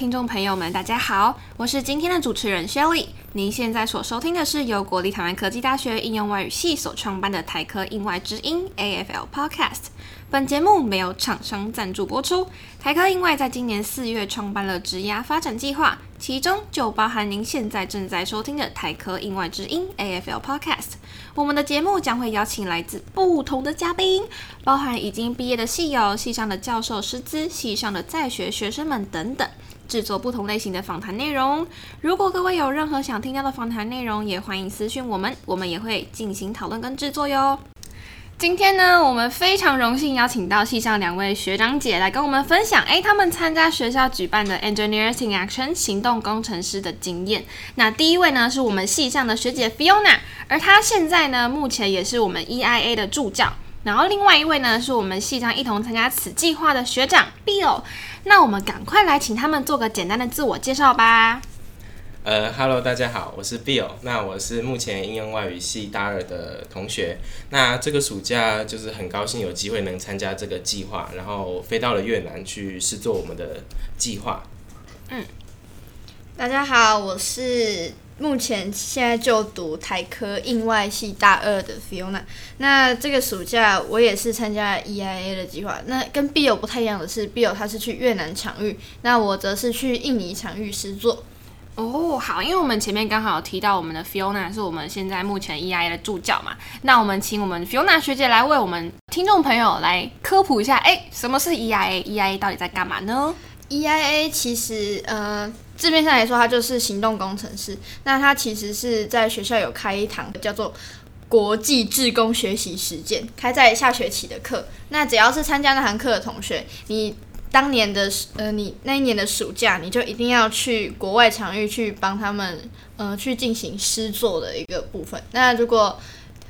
听众朋友们，大家好，我是今天的主持人 Shelly。您现在所收听的是由国立台湾科技大学应用外语系所创办的台科应外之音 AFL Podcast。本节目没有厂商赞助播出。台科应外在今年四月创办了职涯发展计划，其中就包含您现在正在收听的台科应外之音 AFL Podcast。我们的节目将会邀请来自不同的嘉宾，包含已经毕业的戏友、系上的教授师资、系上的在学学生们等等。制作不同类型的访谈内容。如果各位有任何想听到的访谈内容，也欢迎私讯我们，我们也会进行讨论跟制作哟。今天呢，我们非常荣幸邀请到系上两位学长姐来跟我们分享，诶，他们参加学校举办的 Engineers in Action 行动工程师的经验。那第一位呢，是我们系上的学姐 Fiona，而她现在呢，目前也是我们 EIA 的助教。然后另外一位呢，是我们系上一同参加此计划的学长 Bill。那我们赶快来请他们做个简单的自我介绍吧。呃，Hello，大家好，我是 Bill。那我是目前应用外语系大二的同学。那这个暑假就是很高兴有机会能参加这个计划，然后飞到了越南去试做我们的计划。嗯，大家好，我是。目前现在就读台科应外系大二的 Fiona，那这个暑假我也是参加 EIA 的计划。那跟 Bill 不太一样的是，Bill 他是去越南场域，那我则是去印尼场域实作。哦，好，因为我们前面刚好提到我们的 Fiona 是我们现在目前 EIA 的助教嘛，那我们请我们 Fiona 学姐来为我们听众朋友来科普一下，哎，什么是 EIA？EIA 到底在干嘛呢？EIA 其实呃。字面上来说，它就是行动工程师。那它其实是在学校有开一堂叫做国际志工学习实践，开在下学期的课。那只要是参加那堂课的同学，你当年的呃，你那一年的暑假，你就一定要去国外场域去帮他们呃去进行诗作的一个部分。那如果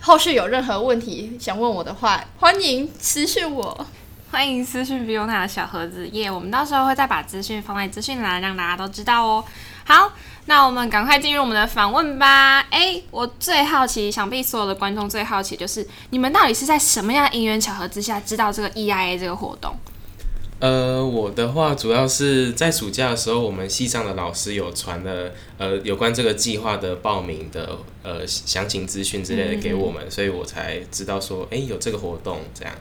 后续有任何问题想问我的话，欢迎私讯我。欢迎私讯 Viona 的小盒子耶，我们到时候会再把资讯放在资讯栏，让大家都知道哦。好，那我们赶快进入我们的访问吧。哎，我最好奇，想必所有的观众最好奇，就是你们到底是在什么样因缘巧合之下知道这个 EIA 这个活动？呃，我的话主要是在暑假的时候，我们系上的老师有传了呃有关这个计划的报名的呃详情资讯之类的给我们，所以我才知道说，哎，有这个活动这样。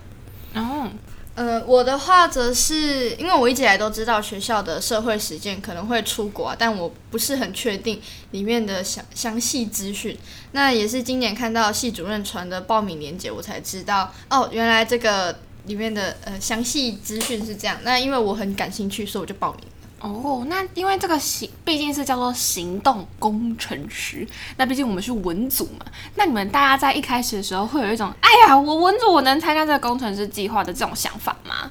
哦。呃，我的话则是因为我一直以来都知道学校的社会实践可能会出国，但我不是很确定里面的详详细资讯。那也是今年看到系主任传的报名链接，我才知道哦，原来这个里面的呃详细资讯是这样。那因为我很感兴趣，所以我就报名。哦，那因为这个行毕竟是叫做行动工程师，那毕竟我们是文组嘛，那你们大家在一开始的时候会有一种，哎呀，我文组我能参加这个工程师计划的这种想法吗？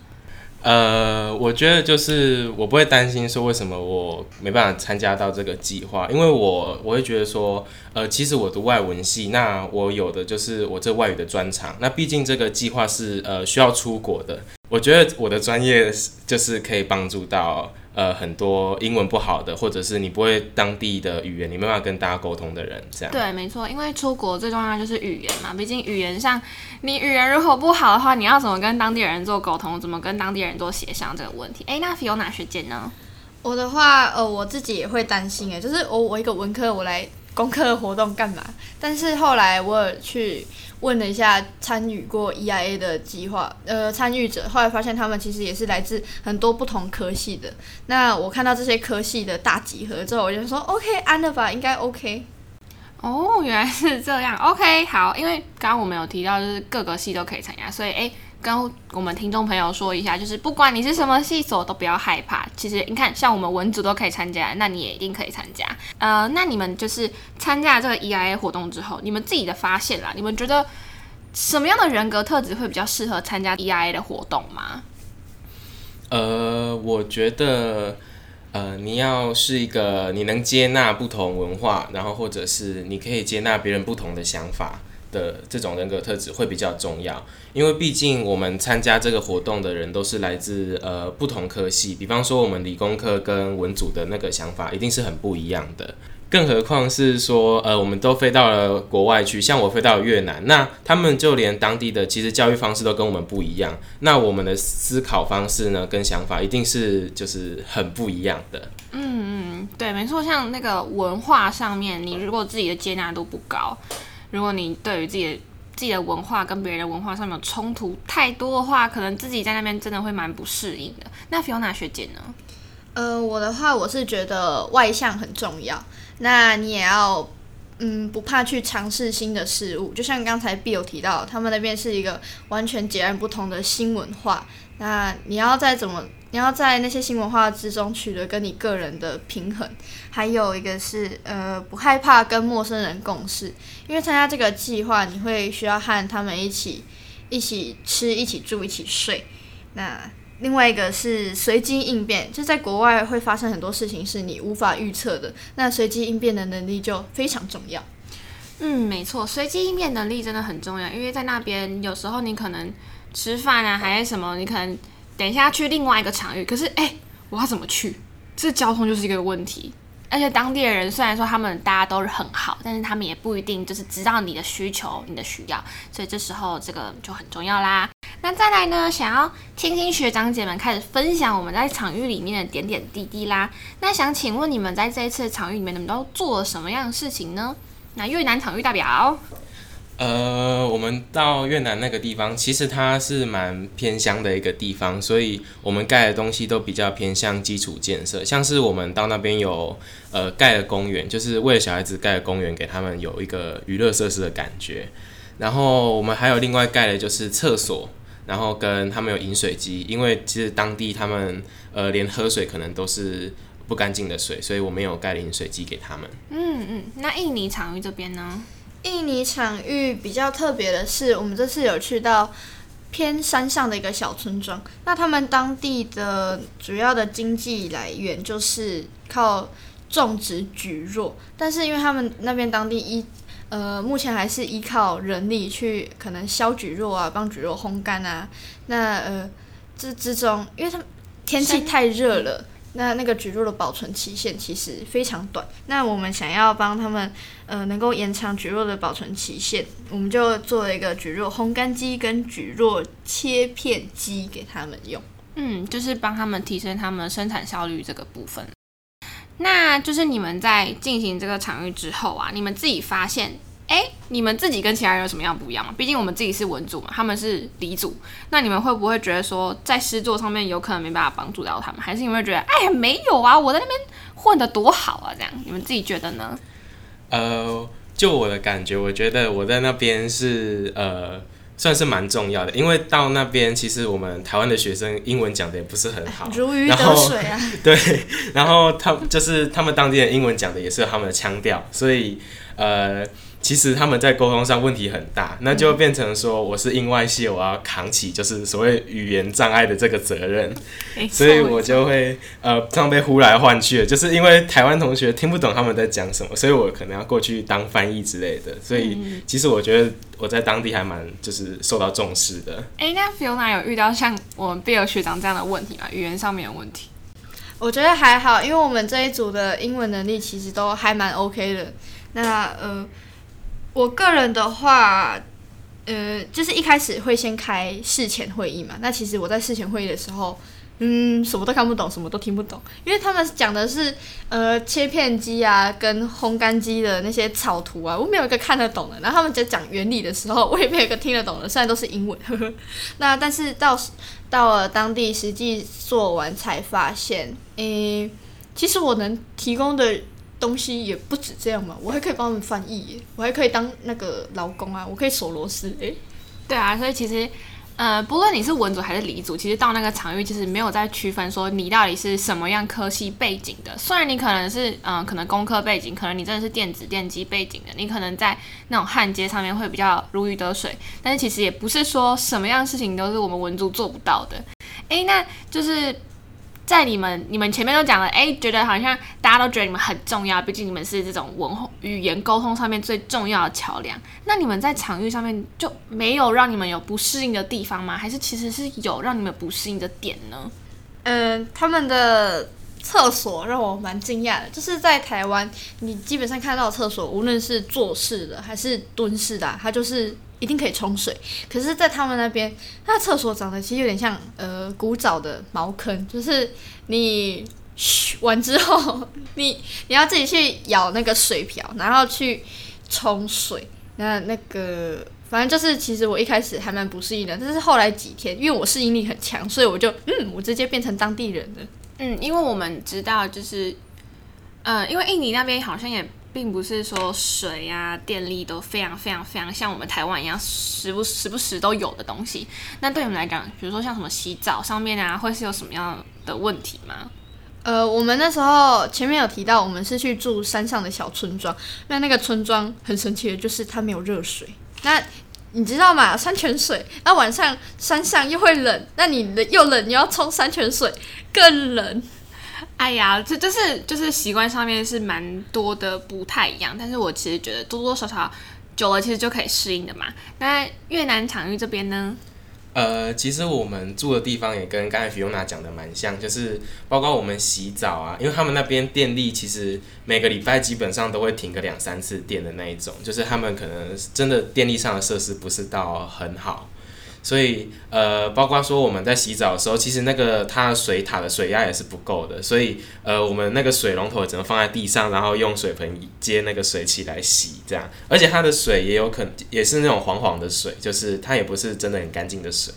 呃，我觉得就是我不会担心说为什么我没办法参加到这个计划，因为我我会觉得说，呃，其实我读外文系，那我有的就是我这外语的专长，那毕竟这个计划是呃需要出国的，我觉得我的专业就是可以帮助到。呃，很多英文不好的，或者是你不会当地的语言，你没办法跟大家沟通的人，这样对，没错，因为出国最重要就是语言嘛，毕竟语言上，你语言如果不好的话，你要怎么跟当地人做沟通，怎么跟当地人做协商这个问题？哎，那 Fiona 学姐呢？我的话，呃，我自己也会担心哎，就是我我一个文科，我来功课活动干嘛？但是后来我有去。问了一下参与过 EIA 的计划，呃，参与者后来发现他们其实也是来自很多不同科系的。那我看到这些科系的大集合之后，我就说 OK，安了吧，应该 OK。哦，原来是这样，OK，好，因为刚刚我们有提到就是各个系都可以参加，所以诶。跟我们听众朋友说一下，就是不管你是什么系所，都不要害怕。其实你看，像我们文组都可以参加，那你也一定可以参加。呃，那你们就是参加这个 EIA 活动之后，你们自己的发现啦，你们觉得什么样的人格特质会比较适合参加 EIA 的活动吗？呃，我觉得，呃，你要是一个你能接纳不同文化，然后或者是你可以接纳别人不同的想法。的这种人格特质会比较重要，因为毕竟我们参加这个活动的人都是来自呃不同科系，比方说我们理工科跟文组的那个想法一定是很不一样的。更何况是说，呃，我们都飞到了国外去，像我飞到了越南，那他们就连当地的其实教育方式都跟我们不一样，那我们的思考方式呢，跟想法一定是就是很不一样的。嗯嗯，对，没错，像那个文化上面，你如果自己的接纳度不高，如果你对于自己的自己的文化跟别人的文化上面有冲突太多的话，可能自己在那边真的会蛮不适应的。那 Fiona 学姐呢？呃，我的话，我是觉得外向很重要。那你也要，嗯，不怕去尝试新的事物。就像刚才 B 有提到，他们那边是一个完全截然不同的新文化。那你要在怎么，你要在那些新文化之中取得跟你个人的平衡。还有一个是，呃，不害怕跟陌生人共事，因为参加这个计划，你会需要和他们一起一起吃、一起住、一起睡。那另外一个是随机应变，就在国外会发生很多事情是你无法预测的，那随机应变的能力就非常重要。嗯，没错，随机应变能力真的很重要，因为在那边有时候你可能吃饭啊，还是什么，你可能等一下去另外一个场域，可是哎，我要怎么去？这交通就是一个问题。而且当地的人虽然说他们大家都是很好，但是他们也不一定就是知道你的需求、你的需要，所以这时候这个就很重要啦。那再来呢，想要听听学长姐们开始分享我们在场域里面的点点滴滴啦。那想请问你们在这一次场域里面，你们都做了什么样的事情呢？那越南场域代表。呃，我们到越南那个地方，其实它是蛮偏乡的一个地方，所以我们盖的东西都比较偏向基础建设，像是我们到那边有呃盖了公园，就是为了小孩子盖的公园，给他们有一个娱乐设施的感觉。然后我们还有另外盖的就是厕所，然后跟他们有饮水机，因为其实当地他们呃连喝水可能都是不干净的水，所以我们有盖饮水机给他们。嗯嗯，那印尼场域这边呢？印尼场域比较特别的是，我们这次有去到偏山上的一个小村庄。那他们当地的主要的经济来源就是靠种植蒟蒻，但是因为他们那边当地依呃目前还是依靠人力去可能削蒟蒻啊，帮蒟蒻烘干啊。那呃这之中，因为他们天气太热了。那那个蒟蒻的保存期限其实非常短，那我们想要帮他们，呃，能够延长蒟蒻的保存期限，我们就做了一个蒟蒻烘干机跟蒟蒻切片机给他们用。嗯，就是帮他们提升他们生产效率这个部分。那就是你们在进行这个场域之后啊，你们自己发现。哎，你们自己跟其他人有什么样不一样吗？毕竟我们自己是文组嘛，他们是理组。那你们会不会觉得说，在诗作上面有可能没办法帮助到他们？还是你们会觉得，哎呀，没有啊，我在那边混的多好啊？这样，你们自己觉得呢？呃，就我的感觉，我觉得我在那边是呃，算是蛮重要的，因为到那边其实我们台湾的学生英文讲的也不是很好，如鱼得水啊。对，然后他就是他们当地的英文讲的也是有他们的腔调，所以呃。其实他们在沟通上问题很大，那就变成说我是英外系，我要扛起就是所谓语言障碍的这个责任，所以我就会呃这样被呼来唤去的，就是因为台湾同学听不懂他们在讲什么，所以我可能要过去当翻译之类的。所以其实我觉得我在当地还蛮就是受到重视的。哎，那 Fiona 有遇到像我们 Bill 学长这样的问题吗？语言上面的问题？我觉得还好，因为我们这一组的英文能力其实都还蛮 OK 的。那呃。我个人的话，呃，就是一开始会先开事前会议嘛。那其实我在事前会议的时候，嗯，什么都看不懂，什么都听不懂，因为他们讲的是呃切片机啊跟烘干机的那些草图啊，我没有一个看得懂的。然后他们在讲原理的时候，我也没有一个听得懂的，虽然都是英文。呵 呵那但是到到了当地实际做完才发现，诶，其实我能提供的。东西也不止这样嘛，我还可以帮他们翻译，我还可以当那个劳工啊，我可以锁螺丝诶。对啊，所以其实，呃，不论你是文组还是理组，其实到那个场域其实没有在区分说你到底是什么样科系背景的。虽然你可能是嗯，可能工科背景，可能你真的是电子电机背景的，你可能在那种焊接上面会比较如鱼得水，但是其实也不是说什么样事情都是我们文组做不到的。诶，那就是。在你们你们前面都讲了，哎，觉得好像大家都觉得你们很重要，毕竟你们是这种文化语言沟通上面最重要的桥梁。那你们在场域上面就没有让你们有不适应的地方吗？还是其实是有让你们不适应的点呢？嗯，他们的厕所让我蛮惊讶的，就是在台湾，你基本上看到厕所，无论是坐式的还是蹲式的、它就是一定可以冲水。可是，在他们那边，那厕所长得其实有点像呃古早的茅坑，就是你嘘完之后，你你要自己去舀那个水瓢，然后去冲水。那那个反正就是，其实我一开始还蛮不适应的，但是后来几天，因为我适应力很强，所以我就嗯，我直接变成当地人了。嗯，因为我们知道，就是，呃，因为印尼那边好像也并不是说水啊、电力都非常非常非常像我们台湾一样，时不时不时都有的东西。那对你们来讲，比如说像什么洗澡上面啊，会是有什么样的问题吗？呃，我们那时候前面有提到，我们是去住山上的小村庄。那那个村庄很神奇的就是它没有热水。那你知道吗？山泉水，那晚上山上又会冷，那你冷又冷，你要冲山泉水更冷。哎呀，这就是就是习惯上面是蛮多的不太一样，但是我其实觉得多多少少久了其实就可以适应的嘛。那越南场域这边呢？呃，其实我们住的地方也跟刚才 Fiona 讲的蛮像，就是包括我们洗澡啊，因为他们那边电力其实每个礼拜基本上都会停个两三次电的那一种，就是他们可能真的电力上的设施不是到很好，所以呃，包括说我们在洗澡的时候，其实那个它水塔的水压也是不够的，所以呃，我们那个水龙头只能放在地上，然后用水盆接那个水起来洗，这样，而且它的水也有可能也是那种黄黄的水，就是它也不是真的很干净的水，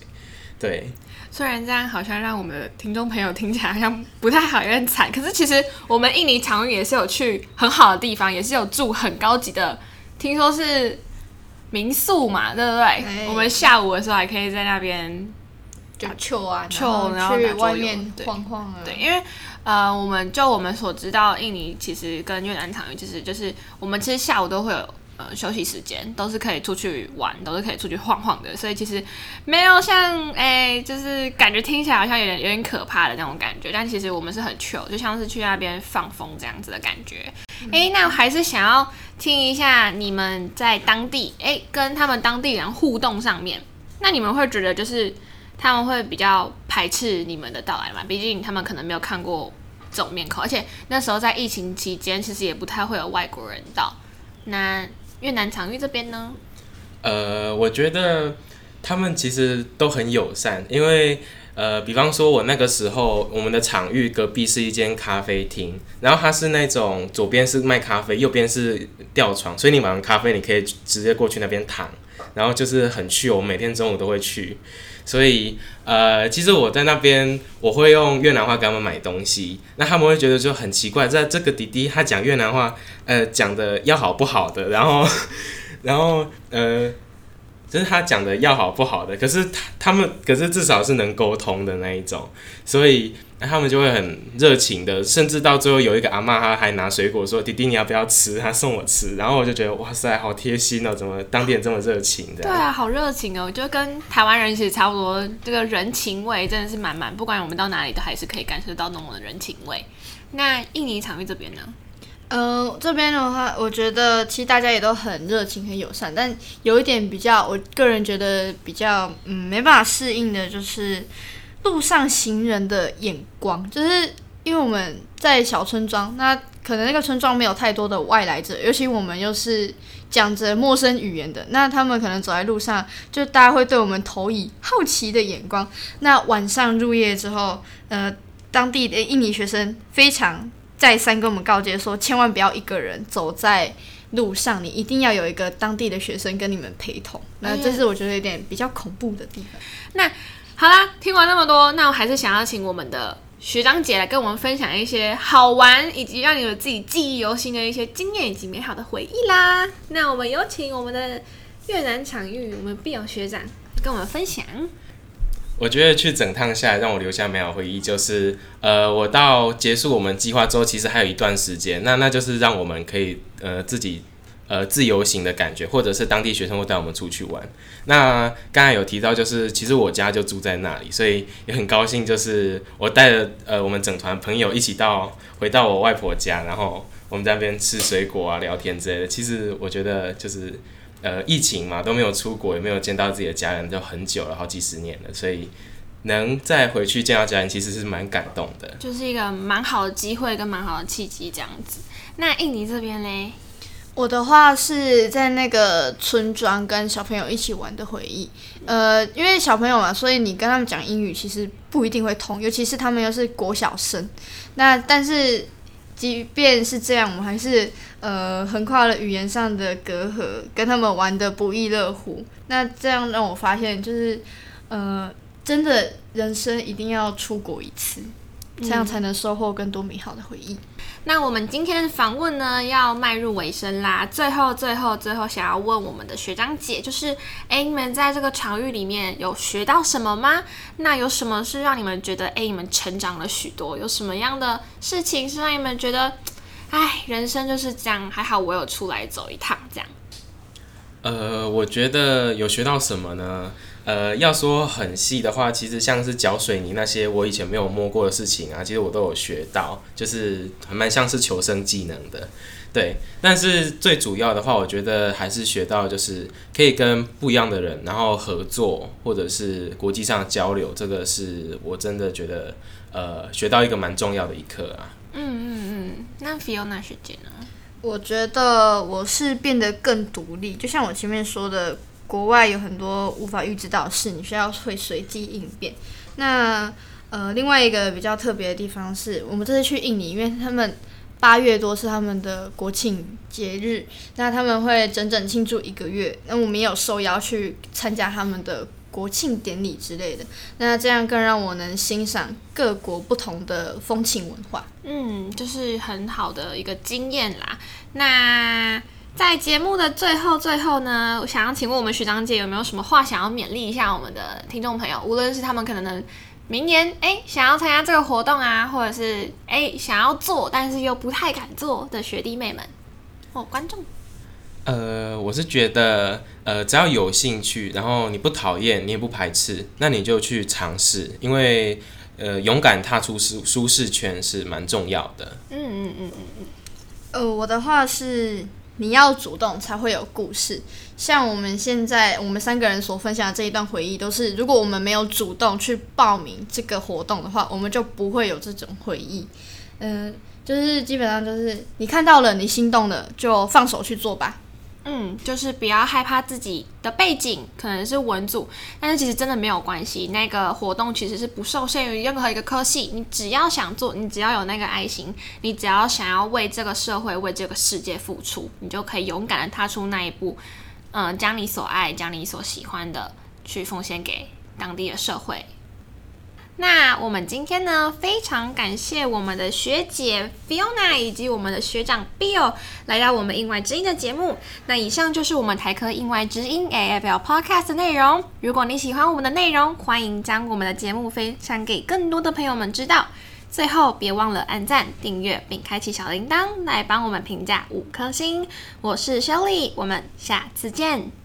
对。虽然这样好像让我们的听众朋友听起来好像不太好，有点惨，可是其实我们印尼场域也是有去很好的地方，也是有住很高级的，听说是民宿嘛，对不对？哎我们下午的时候还可以在那边就秋啊，秋然后去打桌游外面对晃晃啊。对，因为呃，我们就我们所知道，印尼其实跟越南场域其实就是我们其实下午都会有呃休息时间，都是可以出去玩，都是可以出去晃晃的，所以其实没有像哎、就是感觉听起来好像有点有点可怕的那种感觉，但其实我们是很 chill，就像是去那边放风这样子的感觉。哎、那我还是想要听一下你们在当地哎、跟他们当地人互动上面，那你们会觉得就是。他们会比较排斥你们的到来嘛？毕竟他们可能没有看过这种面孔，而且那时候在疫情期间，其实也不太会有外国人到。那越南场域这边呢？呃，我觉得他们其实都很友善，因为呃，比方说我那个时候，我们的场域隔壁是一间咖啡厅，然后它是那种左边是卖咖啡，右边是吊床，所以你买完咖啡，你可以直接过去那边躺，然后就是很去，我每天中午都会去。所以，呃，其实我在那边我会用越南话给他们买东西，那他们会觉得就很奇怪，在这个弟弟他讲越南话，呃，讲的要好不好的，然后，然后，呃，就是他讲的要好不好的，可是他他们可是至少是能沟通的那一种，所以他们就会很热情的，甚至到最后有一个阿嬷，她还拿水果说：“弟弟你要不要吃？”她送我吃，然后我就觉得哇塞，好贴心哦，怎么当地人这么热情的？对啊，好热情哦！我觉得跟台湾人其实差不多，这个人情味真的是满满，不管我们到哪里都还是可以感受到那种的人情味。那印尼场域这边呢？呃，这边的话，我觉得其实大家也都很热情、很友善，但有一点比较，我个人觉得比较嗯没办法适应的，就是路上行人的眼光，就是因为我们在小村庄，那可能那个村庄没有太多的外来者，尤其我们又是讲着陌生语言的，那他们可能走在路上，就大家会对我们投以好奇的眼光。那晚上入夜之后，呃，当地的印尼学生非常再三跟我们告诫说，千万不要一个人走在路上，你一定要有一个当地的学生跟你们陪同。那这是我觉得有点比较恐怖的地方。那好啦，听完那么多，那我还是想要请我们的学长姐来跟我们分享一些好玩以及让你们自己记忆犹新的一些经验以及美好的回忆啦。那我们有请我们的越南场域，我们碧友学长跟我们分享。我觉得去整趟下来，让我留下美好回忆，就是呃，我到结束我们计划之后，其实还有一段时间，那那就是让我们可以呃自己呃自由行的感觉，或者是当地学生会带我们出去玩。那刚才有提到，就是其实我家就住在那里，所以也很高兴，就是我带着呃我们整团朋友一起到回到我外婆家，然后我们在那边吃水果啊、聊天之类的。其实我觉得就是。呃，疫情嘛，都没有出国，也没有见到自己的家人，就很久了，好几十年了，所以能再回去见到家人，其实是蛮感动的。就是一个蛮好的机会跟蛮好的契机这样子。那印尼这边嘞？我的话是在那个村庄跟小朋友一起玩的回忆。呃，因为小朋友嘛，所以你跟他们讲英语其实不一定会通，尤其是他们又是国小生。那但是即便是这样，我们还是呃横跨了语言上的隔阂，跟他们玩的不亦乐乎。那这样让我发现，就是呃，真的人生一定要出国一次，这样才能收获更多美好的回忆。那我们今天的访问呢，要迈入尾声啦。最后，最后，最后，想要问我们的学长姐，就是，哎，你们在这个场域里面有学到什么吗？那有什么是让你们觉得，哎，你们成长了许多？有什么样的事情是让你们觉得，哎，人生就是这样，还好我有出来走一趟，这样。呃，我觉得有学到什么呢？呃，要说很细的话，其实像是搅水泥那些我以前没有摸过的事情啊，其实我都有学到，就是还蛮像是求生技能的，对。但是最主要的话，我觉得还是学到就是可以跟不一样的人然后合作，或者是国际上交流，这个是我真的觉得呃学到一个蛮重要的一课啊。嗯嗯嗯，那 Fiona 学姐呢？我觉得我是变得更独立，就像我前面说的。国外有很多无法预知到的事，你需要会随机应变。那呃，另外一个比较特别的地方是，我们这次去印尼，因为他们八月多是他们的国庆节日，那他们会整整庆祝一个月。那我们也有受邀去参加他们的国庆典礼之类的，那这样更让我能欣赏各国不同的风情文化。嗯，就是很好的一个经验啦。那。在节目的最后，最后呢，我想要请问我们学长姐有没有什么话想要勉励一下我们的听众朋友？无论是他们可能明年哎想要参加这个活动啊，或者是哎想要做但是又不太敢做的学弟妹们哦，观众。呃，我是觉得呃，只要有兴趣，然后你不讨厌，你也不排斥，那你就去尝试，因为呃，勇敢踏出舒舒适圈是蛮重要的。嗯嗯嗯嗯嗯。呃，我的话是。你要主动才会有故事，像我们现在我们三个人所分享的这一段回忆，都是如果我们没有主动去报名这个活动的话，我们就不会有这种回忆。嗯，就是基本上就是你看到了，你心动了，就放手去做吧。嗯，就是不要害怕自己的背景可能是文组，但是其实真的没有关系。那个活动其实是不受限于任何一个科系，你只要想做，你只要有那个爱心，你只要想要为这个社会、为这个世界付出，你就可以勇敢的踏出那一步，嗯，将你所爱、将你所喜欢的去奉献给当地的社会。那我们今天呢，非常感谢我们的学姐 Fiona 以及我们的学长 Bill 来到我们印外之音的节目。那以上就是我们台科印外之音 AFL Podcast 的内容。如果你喜欢我们的内容，欢迎将我们的节目分享给更多的朋友们知道。最后，别忘了按赞、订阅并开启小铃铛，来帮我们评价五颗星。我是 Shelly，我们下次见。